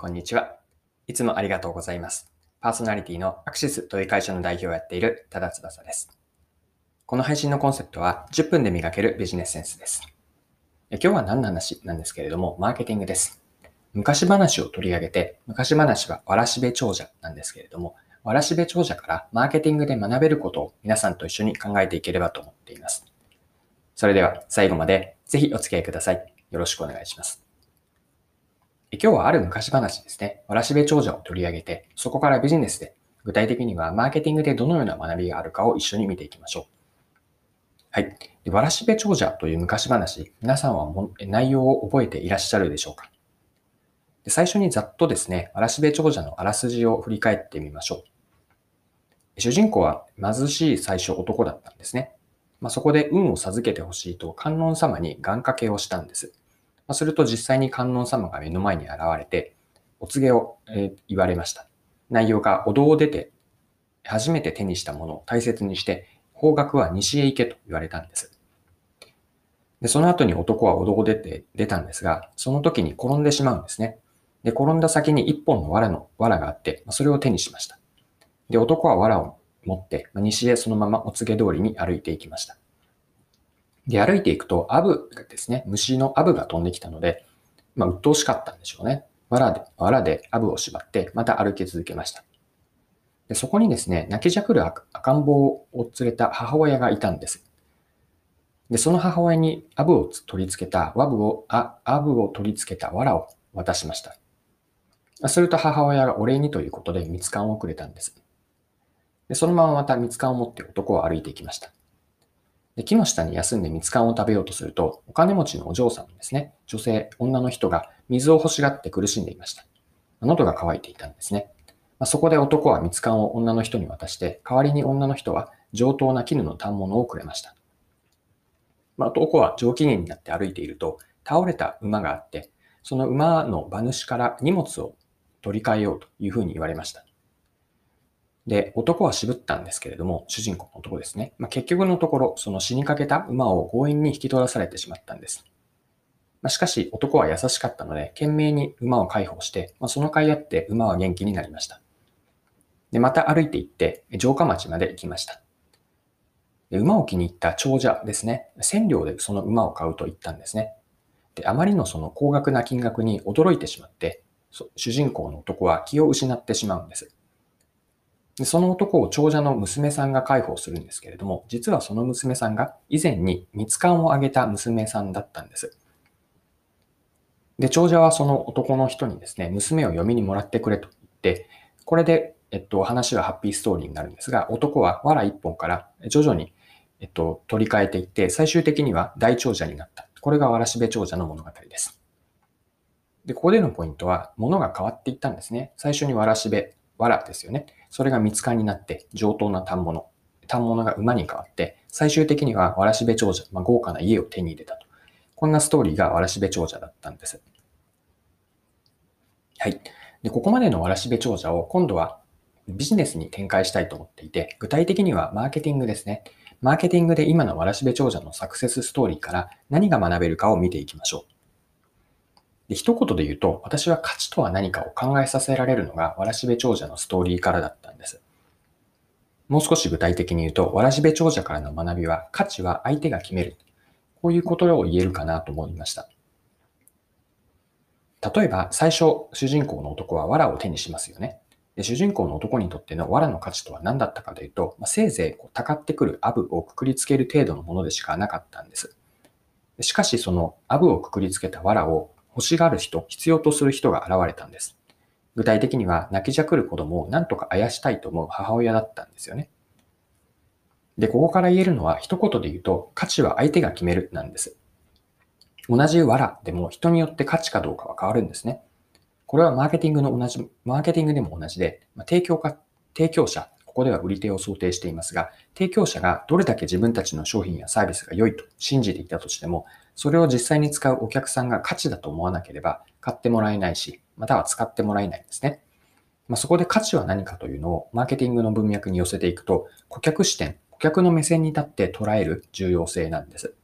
こんにちは。いつもありがとうございます。パーソナリティのアクシスという会社の代表をやっている多田翼です。この配信のコンセプトは10分で磨けるビジネスセンスです。今日は何の話なんですけれども、マーケティングです。昔話を取り上げて、昔話はわらしべ長者なんですけれども、わらしべ長者からマーケティングで学べることを皆さんと一緒に考えていければと思っています。それでは最後までぜひお付き合いください。よろしくお願いします。今日はある昔話ですね。わらしべ長者を取り上げて、そこからビジネスで、具体的にはマーケティングでどのような学びがあるかを一緒に見ていきましょう。はい。でわらしべ長者という昔話、皆さんはも内容を覚えていらっしゃるでしょうか？で最初にざっとですね、わらしべ長者のあらすじを振り返ってみましょう。主人公は貧しい最初男だったんですね。まあ、そこで運を授けてほしいと観音様に願掛けをしたんです。ま、すると実際に観音様が目の前に現れて、お告げを、え言われました。内容がお堂を出て、初めて手にしたものを大切にして、方角は西へ行けと言われたんです。で、その後に男はお堂を出て、出たんですが、その時に転んでしまうんですね。で、転んだ先に一本の藁の、藁があって、それを手にしました。で、男は藁を持って、西へそのままお告げ通りに歩いていきました。で、歩いていくと、アブがですね、虫のアブが飛んできたので、まあ、鬱陶しかったんでしょうね。藁で、藁でアブを縛って、また歩き続けました。でそこにですね、泣きじゃくる赤ん坊を連れた母親がいたんです。で、その母親にアブを取り付けた、ワブを、あ、アブを取り付けた藁を渡しました。すると母親がお礼にということで蜜柑をくれたんです。で、そのまままた蜜柑を持って男を歩いていきました。で木の下に休んで蜜柑を食べようとすると、お金持ちのお嬢さんですね、女性、女の人が水を欲しがって苦しんでいました。喉が渇いていたんですね。まあ、そこで男は蜜柑を女の人に渡して、代わりに女の人は上等な絹の反物をくれました。まあ、男は上機嫌になって歩いていると、倒れた馬があって、その馬の馬主から荷物を取り替えようというふうに言われました。で、男は渋ったんですけれども、主人公の男ですね。まあ、結局のところ、その死にかけた馬を強引に引き取らされてしまったんです。まあ、しかし、男は優しかったので、懸命に馬を解放して、まあ、その甲斐あって馬は元気になりました。で、また歩いて行って、城下町まで行きました。で馬を気に入った長者ですね。千両でその馬を買うと言ったんですね。で、あまりのその高額な金額に驚いてしまって、主人公の男は気を失ってしまうんです。でその男を長者の娘さんが介抱するんですけれども、実はその娘さんが以前に蜜柑をあげた娘さんだったんです。で、長者はその男の人にですね、娘を嫁にもらってくれと言って、これで、えっと、話はハッピーストーリーになるんですが、男は藁一本から徐々に、えっと、取り替えていって、最終的には大長者になった。これがわらしべ長者の物語です。で、ここでのポイントは、物が変わっていったんですね。最初にわらしべ、わらですよね。それが蜜柑になって上等な反物。反物が馬に変わって、最終的にはわらしべ長者、まあ、豪華な家を手に入れたと。こんなストーリーがわらしべ長者だったんです。はい。で、ここまでのわらしべ長者を今度はビジネスに展開したいと思っていて、具体的にはマーケティングですね。マーケティングで今のわらしべ長者のサクセスストーリーから何が学べるかを見ていきましょう。で、一言で言うと、私は価値とは何かを考えさせられるのが、わらしべ長者のストーリーからだったんです。もう少し具体的に言うと、わらしべ長者からの学びは、価値は相手が決める。こういうことを言えるかなと思いました。例えば、最初、主人公の男は藁を手にしますよね。で主人公の男にとっての藁の価値とは何だったかというと、まあ、せいぜいこうたかってくるアブをくくりつける程度のものでしかなかったんです。しかし、そのアブをくくりつけた藁を欲しがる人、必要とする人が現れたんです。具体的には泣きじゃくる子供を何とかあやしたいと思う母親だったんですよね。で、ここから言えるのは一言で言うと価値は相手が決めるなんです。同じ藁でも人によって価値かどうかは変わるんですね。これはマーケティングの同じ、マーケティングでも同じで、ま提供か、提供者、ここでは売り手を想定していますが、提供者がどれだけ自分たちの商品やサービスが良いと信じていたとしても、それを実際に使うお客さんが価値だと思わなければ買ってもらえないし、または使ってもらえないんですね。まあ、そこで価値は何かというのをマーケティングの文脈に寄せていくと、顧客視点、顧客の目線に立って捉える重要性なんです。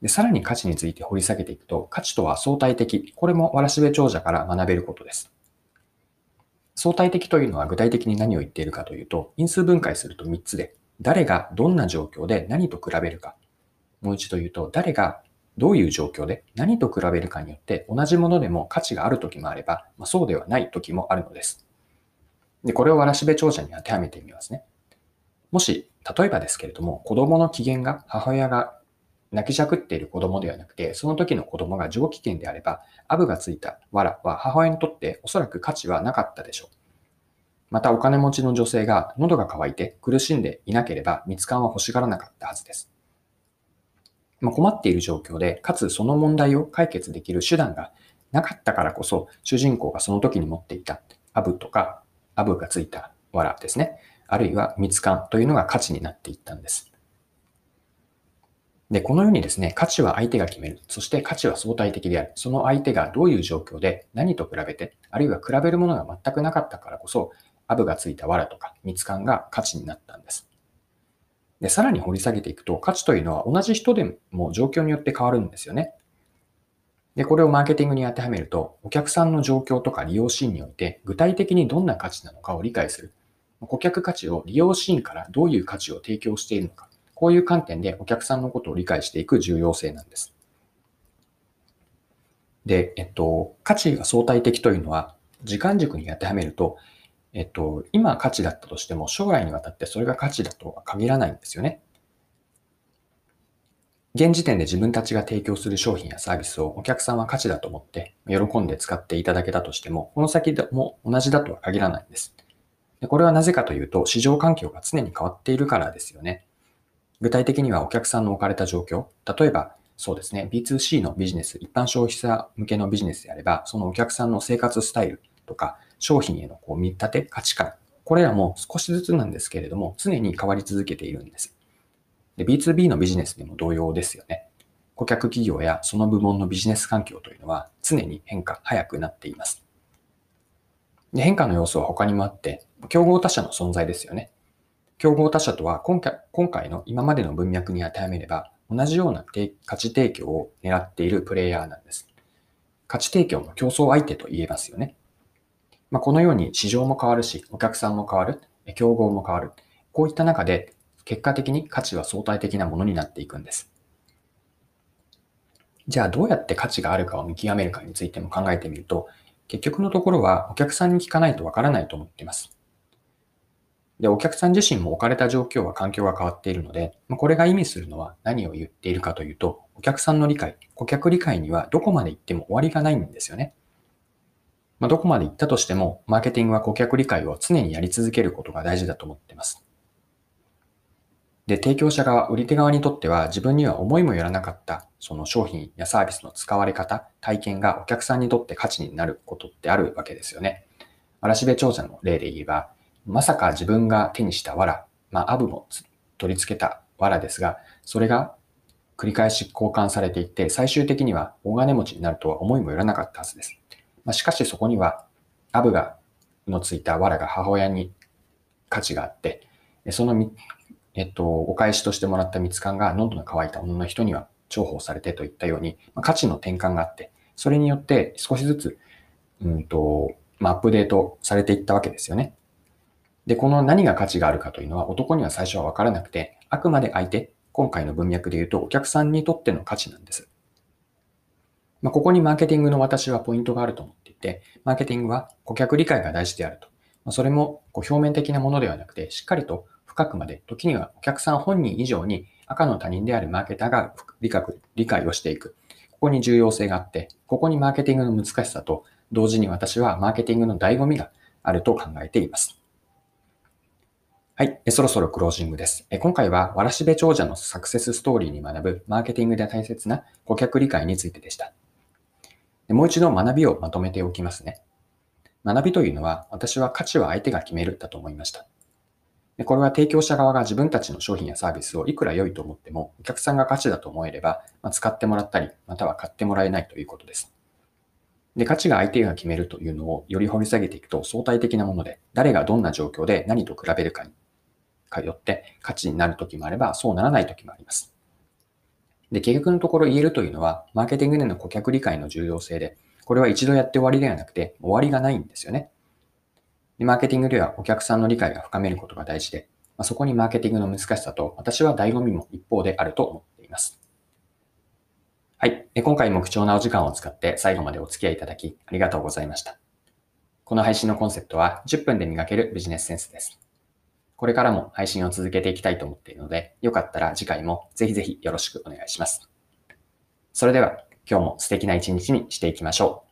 で、さらに価値について掘り下げていくと、価値とは相対的。これもわらしべ長者から学べることです。相対的というのは具体的に何を言っているかというと、因数分解すると3つで、誰がどんな状況で何と比べるか。もう一度言うと、誰がどういう状況で何と比べるかによって同じものでも価値がある時もあれば、まあ、そうではない時もあるのです。で、これをわらしべ長者に当てはめてみますね。もし、例えばですけれども、子供の機嫌が母親が泣きじゃくっている子供ではなくて、その時の子供が上機嫌であれば、アブがついた藁は母親にとっておそらく価値はなかったでしょう。またお金持ちの女性が喉が渇いて苦しんでいなければ蜜柑は欲しがらなかったはずです。ま困っている状況で、かつその問題を解決できる手段がなかったからこそ、主人公がその時に持っていたアブとか、アブがついた藁ですね。あるいは蜜柑というのが価値になっていったんです。で、このようにですね、価値は相手が決める。そして価値は相対的である。その相手がどういう状況で何と比べて、あるいは比べるものが全くなかったからこそ、アブがついた藁とか蜜柑が価値になったんです。で、さらに掘り下げていくと、価値というのは同じ人でも状況によって変わるんですよね。で、これをマーケティングに当てはめると、お客さんの状況とか利用シーンにおいて、具体的にどんな価値なのかを理解する。顧客価値を利用シーンからどういう価値を提供しているのか。こういう観点でお客さんのことを理解していく重要性なんです。で、えっと、価値が相対的というのは、時間軸に当てはめると、えっと、今価値だったとしても、将来にわたってそれが価値だとは限らないんですよね。現時点で自分たちが提供する商品やサービスをお客さんは価値だと思って喜んで使っていただけたとしても、この先でも同じだとは限らないんです。でこれはなぜかというと、市場環境が常に変わっているからですよね。具体的にはお客さんの置かれた状況、例えばそうですね、B2C のビジネス、一般消費者向けのビジネスであれば、そのお客さんの生活スタイルとか、商品へのこう見立て、価値観、これらも少しずつなんですけれども、常に変わり続けているんです。で、B2B のビジネスでも同様ですよね。顧客企業やその部門のビジネス環境というのは常に変化、早くなっています。で変化の要素は他にもあって、競合他社の存在ですよね。競合他社とは今回今回の今までの文脈に当てはめれば、同じような価値提供を狙っているプレイヤーなんです。価値提供の競争相手と言えますよね。まあ、このように市場も変わるし、お客さんも変わる、競合も変わる。こういった中で、結果的に価値は相対的なものになっていくんです。じゃあどうやって価値があるかを見極めるかについても考えてみると、結局のところはお客さんに聞かないとわからないと思っています。で、お客さん自身も置かれた状況は環境が変わっているので、これが意味するのは何を言っているかというと、お客さんの理解、顧客理解にはどこまで行っても終わりがないんですよね。まあ、どこまで行ったとしても、マーケティングは顧客理解を常にやり続けることが大事だと思っています。で、提供者側、売り手側にとっては自分には思いもよらなかったその商品やサービスの使われ方、体験がお客さんにとって価値になることってあるわけですよね。嵐部長者の例で言えば、まさか自分が手にした藁、まあ、アブも取り付けた藁ですが、それが繰り返し交換されていって、最終的には大金持ちになるとは思いもよらなかったはずです。まあ、しかしそこには、アブがのついた藁が母親に価値があって、そのみえっと、お返しとしてもらった蜜柑が喉の渇いた女の人には重宝されてといったように、まあ、価値の転換があって、それによって少しずつ、うんと、まあ、アップデートされていったわけですよね。で、この何が価値があるかというのは男には最初はわからなくて、あくまで相手、今回の文脈で言うとお客さんにとっての価値なんです。まあ、ここにマーケティングの私はポイントがあると思っていて、マーケティングは顧客理解が大事であると。まあ、それもこう表面的なものではなくて、しっかりと深くまで、時にはお客さん本人以上に赤の他人であるマーケターが理解理解をしていく。ここに重要性があって、ここにマーケティングの難しさと、同時に私はマーケティングの醍醐味があると考えています。はい。そろそろクロージングです。今回は、わらしべ長者のサクセスストーリーに学ぶマーケティングで大切な顧客理解についてでした。もう一度学びをまとめておきますね。学びというのは、私は価値は相手が決めるだと思いました。でこれは提供者側が自分たちの商品やサービスをいくら良いと思っても、お客さんが価値だと思えれば、まあ、使ってもらったり、または買ってもらえないということです。で、価値が相手が決めるというのをより掘り下げていくと相対的なもので、誰がどんな状況で何と比べるかにかよって価値になるときもあれば、そうならないときもあります。で、結局のところ言えるというのは、マーケティングでの顧客理解の重要性で、これは一度やって終わりではなくて、終わりがないんですよね。でマーケティングではお客さんの理解が深めることが大事で、まあ、そこにマーケティングの難しさと、私は醍醐味も一方であると思っています。はい。今回も貴重なお時間を使って最後までお付き合いいただきありがとうございました。この配信のコンセプトは10分で磨けるビジネスセンスです。これからも配信を続けていきたいと思っているので、よかったら次回もぜひぜひよろしくお願いします。それでは今日も素敵な一日にしていきましょう。